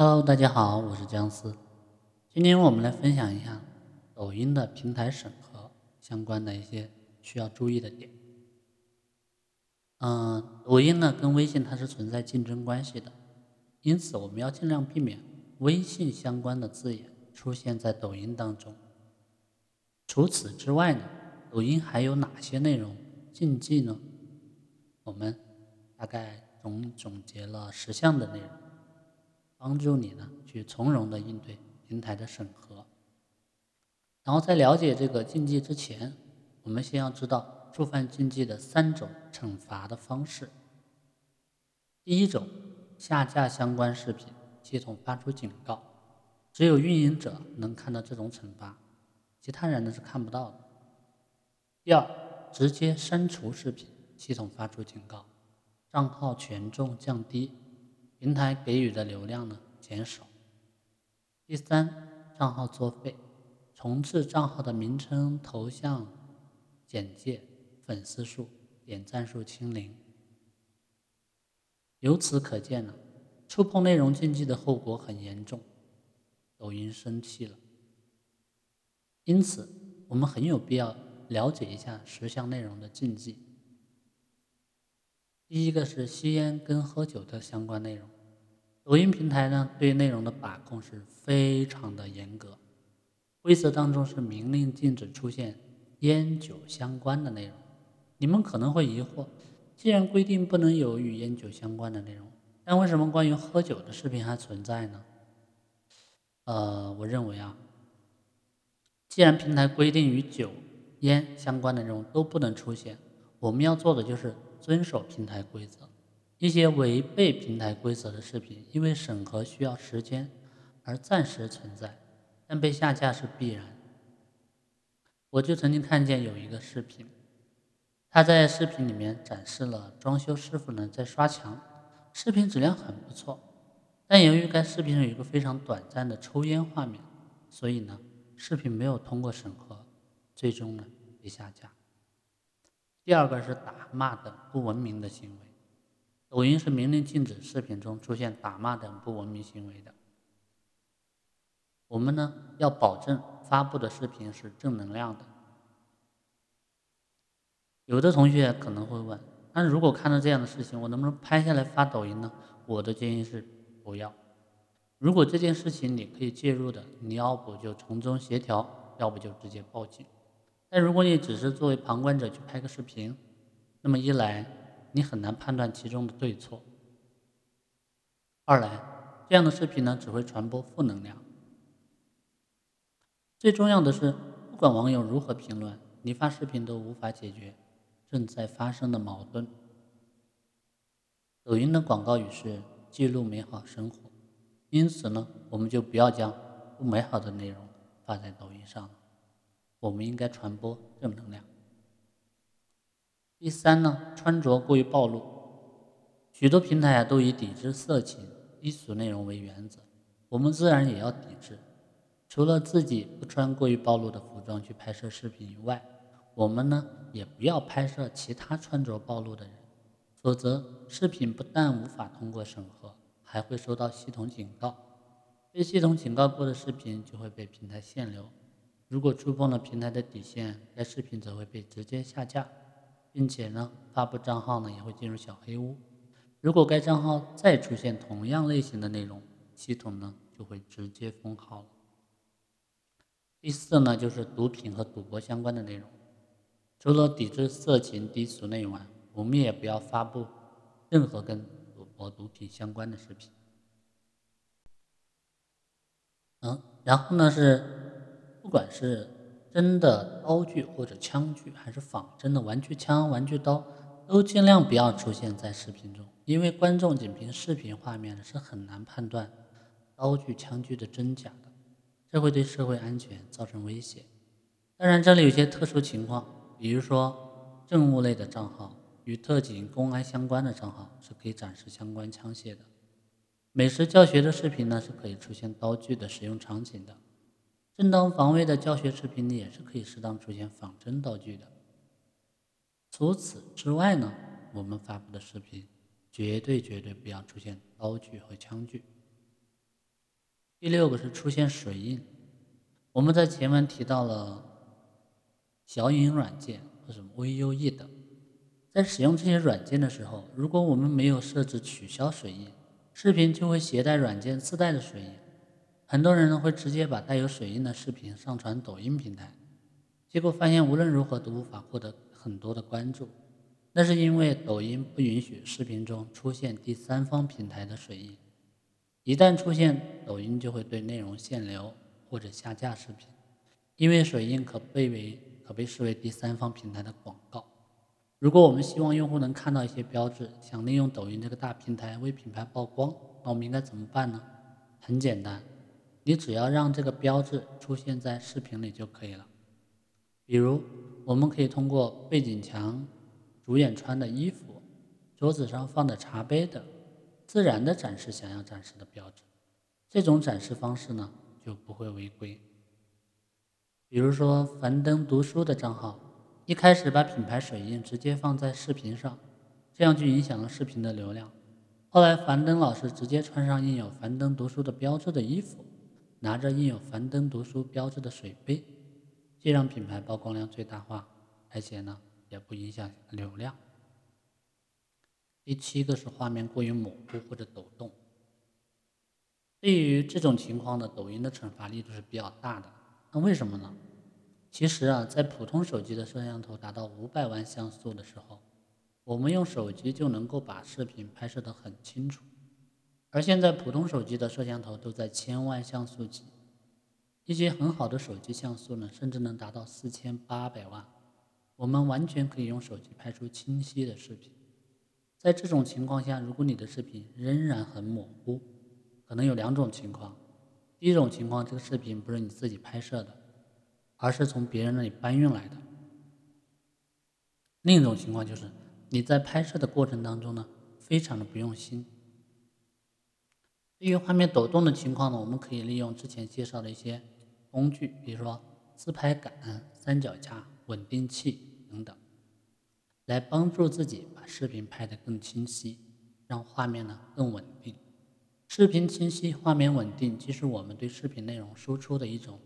Hello，大家好，我是姜思。今天我们来分享一下抖音的平台审核相关的一些需要注意的点。嗯，抖音呢跟微信它是存在竞争关系的，因此我们要尽量避免微信相关的字眼出现在抖音当中。除此之外呢，抖音还有哪些内容禁忌呢？我们大概总总结了十项的内容。帮助你呢去从容的应对平台的审核。然后在了解这个禁忌之前，我们先要知道触犯禁忌的三种惩罚的方式。第一种，下架相关视频，系统发出警告，只有运营者能看到这种惩罚，其他人呢是看不到的。第二，直接删除视频，系统发出警告，账号权重降低。平台给予的流量呢减少。第三，账号作废，重置账号的名称、头像、简介、粉丝数、点赞数清零。由此可见呢，触碰内容禁忌的后果很严重。抖音生气了，因此我们很有必要了解一下十项内容的禁忌。第一个是吸烟跟喝酒的相关内容，抖音平台呢对内容的把控是非常的严格，规则当中是明令禁止出现烟酒相关的内容。你们可能会疑惑，既然规定不能有与烟酒相关的内容，但为什么关于喝酒的视频还存在呢？呃，我认为啊，既然平台规定与酒、烟相关的内容都不能出现，我们要做的就是。遵守平台规则，一些违背平台规则的视频，因为审核需要时间而暂时存在，但被下架是必然。我就曾经看见有一个视频，他在视频里面展示了装修师傅呢在刷墙，视频质量很不错，但由于该视频上有一个非常短暂的抽烟画面，所以呢视频没有通过审核，最终呢被下架。第二个是打骂等不文明的行为，抖音是明令禁止视频中出现打骂等不文明行为的。我们呢要保证发布的视频是正能量的。有的同学可能会问，那如果看到这样的事情，我能不能拍下来发抖音呢？我的建议是不要。如果这件事情你可以介入的，你要不就从中协调，要不就直接报警。但如果你只是作为旁观者去拍个视频，那么一来你很难判断其中的对错；二来这样的视频呢只会传播负能量。最重要的是，不管网友如何评论，你发视频都无法解决正在发生的矛盾。抖音的广告语是记录美好生活，因此呢，我们就不要将不美好的内容发在抖音上了。我们应该传播正能量。第三呢，穿着过于暴露，许多平台啊都以抵制色情、低俗内容为原则，我们自然也要抵制。除了自己不穿过于暴露的服装去拍摄视频以外，我们呢也不要拍摄其他穿着暴露的人，否则视频不但无法通过审核，还会收到系统警告。被系统警告过的视频就会被平台限流。如果触碰了平台的底线，该视频则会被直接下架，并且呢，发布账号呢也会进入小黑屋。如果该账号再出现同样类型的内容，系统呢就会直接封号了。第四呢，就是毒品和赌博相关的内容。除了抵制色情低俗内容外，我们也不要发布任何跟赌博、毒品相关的视频。嗯，然后呢是。不管是真的刀具或者枪具，还是仿真的玩具枪、玩具刀，都尽量不要出现在视频中，因为观众仅凭视频画面是很难判断刀具、枪具的真假的，这会对社会安全造成威胁。当然，这里有些特殊情况，比如说政务类的账号与特警、公安相关的账号是可以展示相关枪械的。美食教学的视频呢，是可以出现刀具的使用场景的。正当防卫的教学视频里也是可以适当出现仿真道具的。除此之外呢，我们发布的视频绝对绝对不要出现刀具和枪具。第六个是出现水印。我们在前文提到了小影软件或者 VUE 等，在使用这些软件的时候，如果我们没有设置取消水印，视频就会携带软件自带的水印。很多人呢会直接把带有水印的视频上传抖音平台，结果发现无论如何都无法获得很多的关注。那是因为抖音不允许视频中出现第三方平台的水印，一旦出现，抖音就会对内容限流或者下架视频，因为水印可被为可被视为第三方平台的广告。如果我们希望用户能看到一些标志，想利用抖音这个大平台为品牌曝光，那我们应该怎么办呢？很简单，你只要让这个标志出现在视频里就可以了。比如，我们可以通过背景墙。主演穿的衣服，桌子上放的茶杯等，自然的展示想要展示的标志。这种展示方式呢，就不会违规。比如说樊登读书的账号，一开始把品牌水印直接放在视频上，这样就影响了视频的流量。后来樊登老师直接穿上印有樊登读书的标志的衣服，拿着印有樊登读书标志的水杯，既让品牌曝光量最大化，而且呢。也不影响流量。第七个是画面过于模糊或者抖动。对于这种情况呢，抖音的惩罚力度是比较大的。那为什么呢？其实啊，在普通手机的摄像头达到五百万像素的时候，我们用手机就能够把视频拍摄得很清楚。而现在普通手机的摄像头都在千万像素级，一些很好的手机像素呢，甚至能达到四千八百万。我们完全可以用手机拍出清晰的视频。在这种情况下，如果你的视频仍然很模糊，可能有两种情况：第一种情况，这个视频不是你自己拍摄的，而是从别人那里搬运来的；另一种情况就是你在拍摄的过程当中呢，非常的不用心。对于画面抖动的情况呢，我们可以利用之前介绍的一些工具，比如说自拍杆、三脚架、稳定器。等等，来帮助自己把视频拍得更清晰，让画面呢更稳定。视频清晰、画面稳定，既是我们对视频内容输出的一种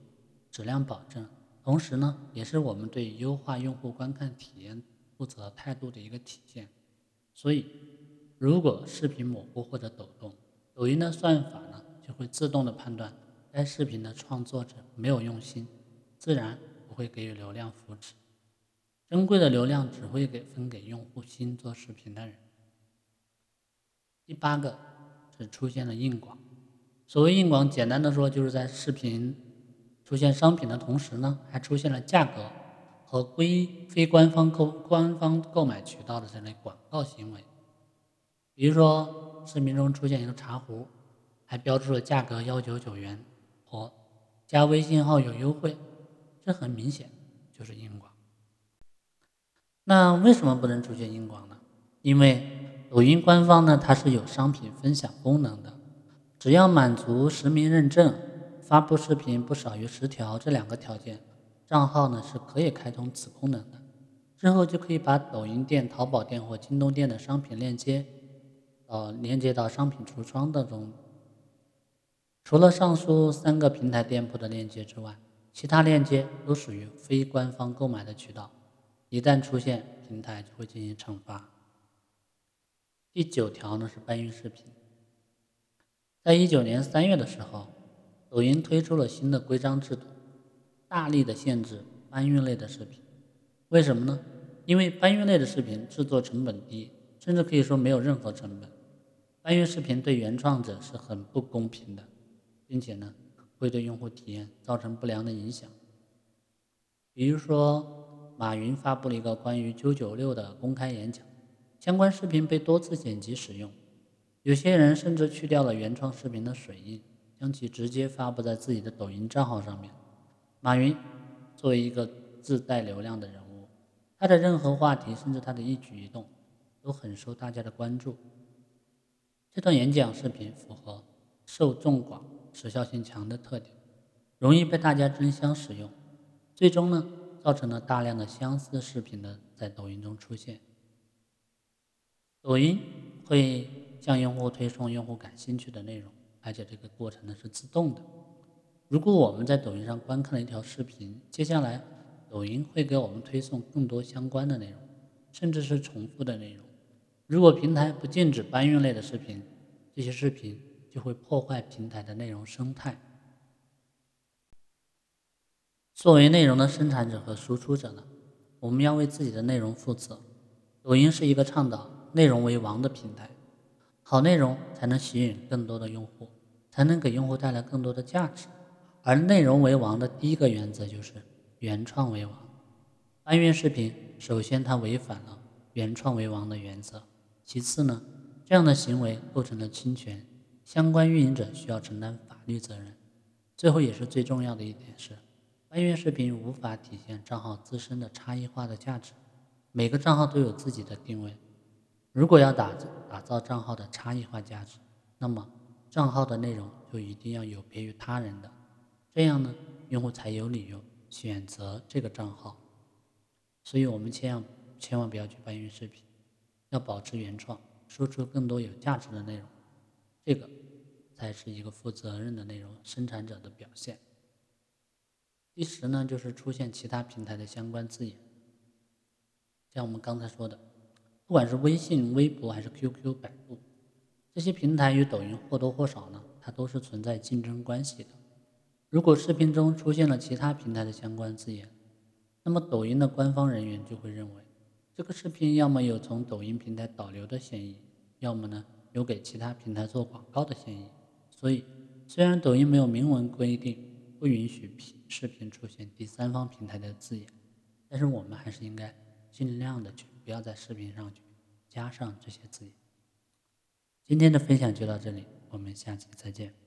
质量保证，同时呢，也是我们对优化用户观看体验负责态度的一个体现。所以，如果视频模糊或者抖动，抖音的算法呢就会自动的判断该视频的创作者没有用心，自然不会给予流量扶持。珍贵的流量只会给分给用户新做视频的人。第八个是出现了硬广。所谓硬广，简单的说，就是在视频出现商品的同时呢，还出现了价格和非非官方购官方购买渠道的这类广告行为。比如说，视频中出现一个茶壶，还标注了价格幺九九元或加微信号有优惠，这很明显就是硬广。那为什么不能出现硬广呢？因为抖音官方呢，它是有商品分享功能的，只要满足实名认证、发布视频不少于十条这两个条件，账号呢是可以开通此功能的。之后就可以把抖音店、淘宝店或京东店的商品链接，呃，连接到商品橱窗当中。除了上述三个平台店铺的链接之外，其他链接都属于非官方购买的渠道。一旦出现，平台就会进行惩罚。第九条呢是搬运视频。在一九年三月的时候，抖音推出了新的规章制度，大力的限制搬运类的视频。为什么呢？因为搬运类的视频制作成本低，甚至可以说没有任何成本。搬运视频对原创者是很不公平的，并且呢会对用户体验造成不良的影响。比如说。马云发布了一个关于九九六的公开演讲，相关视频被多次剪辑使用，有些人甚至去掉了原创视频的水印，将其直接发布在自己的抖音账号上面。马云作为一个自带流量的人物，他的任何话题，甚至他的一举一动，都很受大家的关注。这段演讲视频符合受众广、时效性强的特点，容易被大家争相使用，最终呢？造成了大量的相似视频的在抖音中出现。抖音会向用户推送用户感兴趣的内容，而且这个过程呢是自动的。如果我们在抖音上观看了一条视频，接下来抖音会给我们推送更多相关的内容，甚至是重复的内容。如果平台不禁止搬运类的视频，这些视频就会破坏平台的内容生态。作为内容的生产者和输出者呢，我们要为自己的内容负责。抖音是一个倡导内容为王的平台，好内容才能吸引更多的用户，才能给用户带来更多的价值。而内容为王的第一个原则就是原创为王。搬运视频，首先它违反了原创为王的原则。其次呢，这样的行为构成了侵权，相关运营者需要承担法律责任。最后也是最重要的一点是，搬运视频无法体现账号自身的差异化的价值。每个账号都有自己的定位，如果要打打造账号的差异化价值，那么账号的内容就一定要有别于他人的。这样呢，用户才有理由选择这个账号。所以，我们千万千万不要去搬运视频，要保持原创，输出更多有价值的内容。这个才是一个负责任的内容生产者的表现。第十呢，就是出现其他平台的相关字眼，像我们刚才说的，不管是微信、微博还是 QQ、百度，这些平台与抖音或多或少呢，它都是存在竞争关系的。如果视频中出现了其他平台的相关字眼，那么抖音的官方人员就会认为，这个视频要么有从抖音平台导流的嫌疑，要么呢有给其他平台做广告的嫌疑。所以，虽然抖音没有明文规定不允许视频出现第三方平台的字眼，但是我们还是应该尽量的去不要在视频上去加上这些字眼。今天的分享就到这里，我们下期再见。